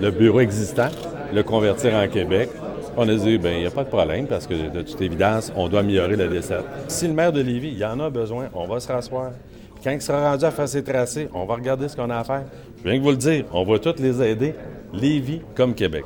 Le bureau existant, le convertir en Québec. On a dit, bien, il n'y a pas de problème parce que de toute évidence, on doit améliorer le dessert. Si le maire de Lévis, il y en a besoin, on va se rasseoir. Quand il sera rendu à faire ses tracés, on va regarder ce qu'on a à faire. Je viens de vous le dire, on va tous les aider, Lévis comme Québec.